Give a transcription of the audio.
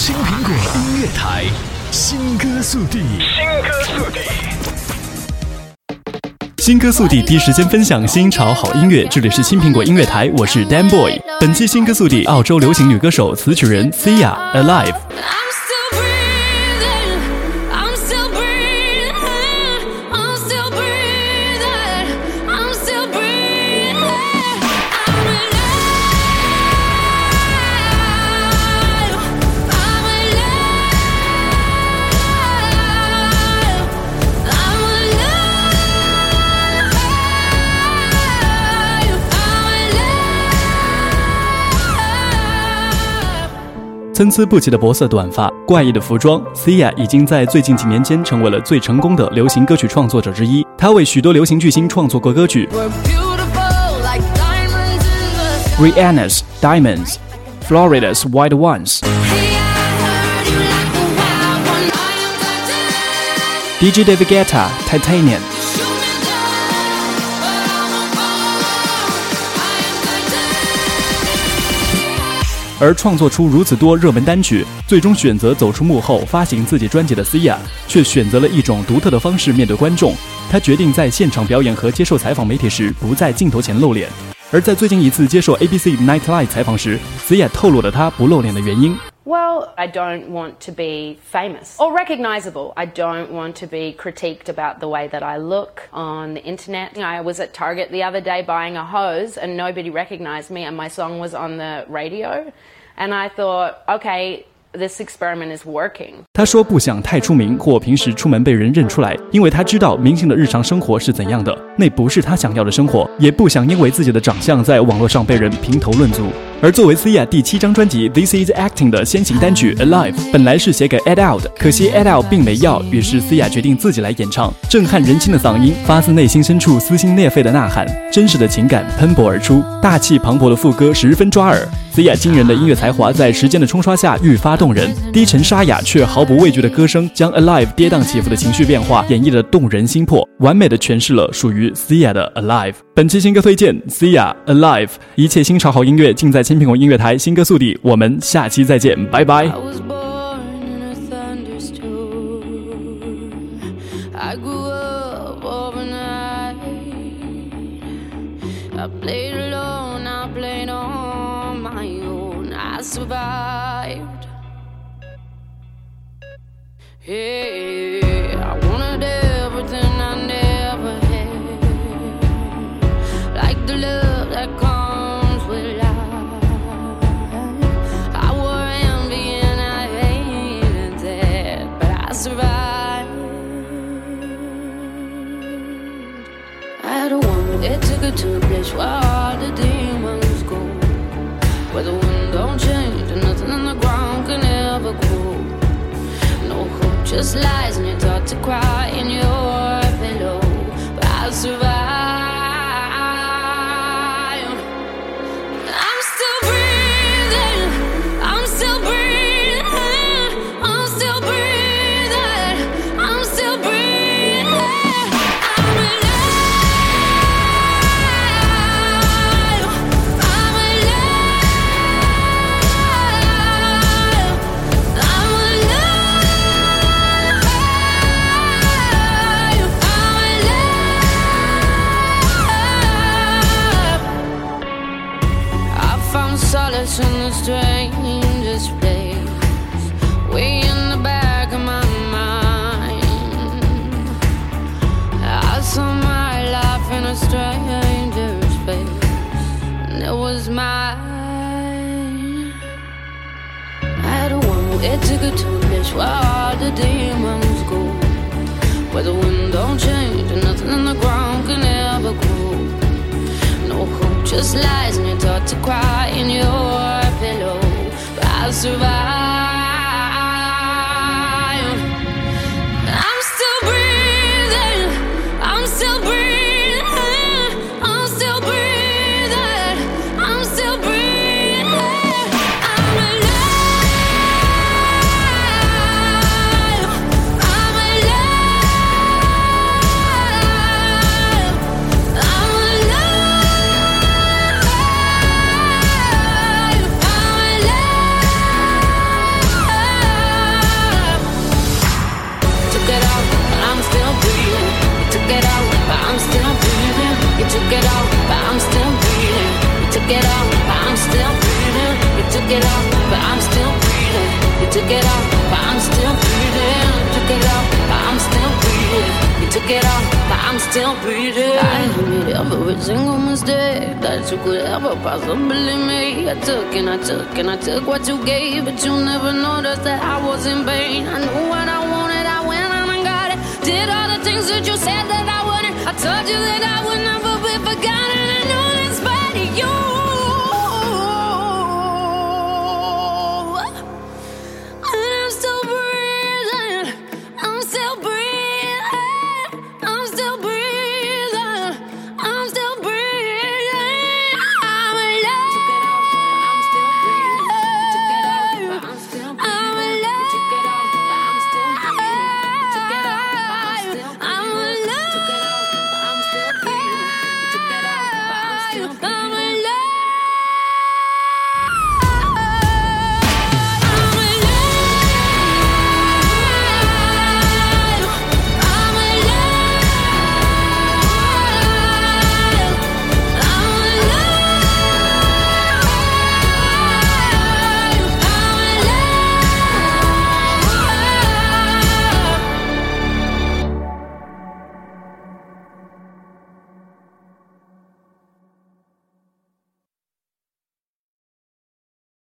青苹果音乐台，新歌速递，新歌速递，新歌速递，第一时间分享新潮好音乐。这里是青苹果音乐台，我是 Dan Boy。本期新歌速递，澳洲流行女歌手、词曲人 Sia 参差不齐的薄色短发，怪异的服装，Sia 已经在最近几年间成为了最成功的流行歌曲创作者之一。她为许多流行巨星创作过歌曲：Rihanna's Diamonds、Florida's White Ones、DJ David Guetta Titanium。而创作出如此多热门单曲，最终选择走出幕后发行自己专辑的 Sia，却选择了一种独特的方式面对观众。他决定在现场表演和接受采访媒体时不在镜头前露脸。而在最近一次接受 ABC Nightline 采访时，Sia 透露了他不露脸的原因。Well, I don't want to be famous or recognizable. I don't want to be critiqued about the way that I look on the internet. I was at Target the other day buying a hose and nobody recognized me and my song was on the radio. And I thought, okay, This experiment is working。他说不想太出名或平时出门被人认出来，因为他知道明星的日常生活是怎样的，那不是他想要的生活，也不想因为自己的长相在网络上被人评头论足。而作为 Sia 第七张专辑《This Is Acting》的先行单曲《Alive》，本来是写给 Adele 的，可惜 Adele 并没要，于是 Sia 决定自己来演唱。震撼人心的嗓音，发自内心深处撕心裂肺的呐喊，真实的情感喷薄而出，大气磅礴的副歌十分抓耳。Sia 惊人的音乐才华在时间的冲刷下愈发动人，低沉沙哑却毫不畏惧的歌声将 Alive 跌宕起伏的情绪变化演绎的动人心魄，完美的诠释了属于 Sia 的 Alive。本期新歌推荐 Sia Alive，一切新潮好音乐尽在青苹果音乐台新歌速递，我们下期再见，拜拜。I played along. Survived. Hey, I wanted everything I never had, like the love that comes with life. I wore envy and I hated that, but I survived. I had a woman that took her to a place where just lies, and you're taught to cry It took a to where all the demons go. Where the wind don't change and nothing in the ground can ever grow. No hope, just lies, and you're taught to cry in your pillow. But I'll survive. Took it off, but I'm still breathing. You took it off, but I'm still breathing. You took it off, but I'm still breathing. You took it off, but I'm still breathing. I admit every single mistake that you could ever possibly make. I took and I took and I took what you gave, but you never noticed that I was in pain. I knew what I wanted, I went on and got it. Did all the things that you said that I wouldn't. I told you that I would never be forgotten.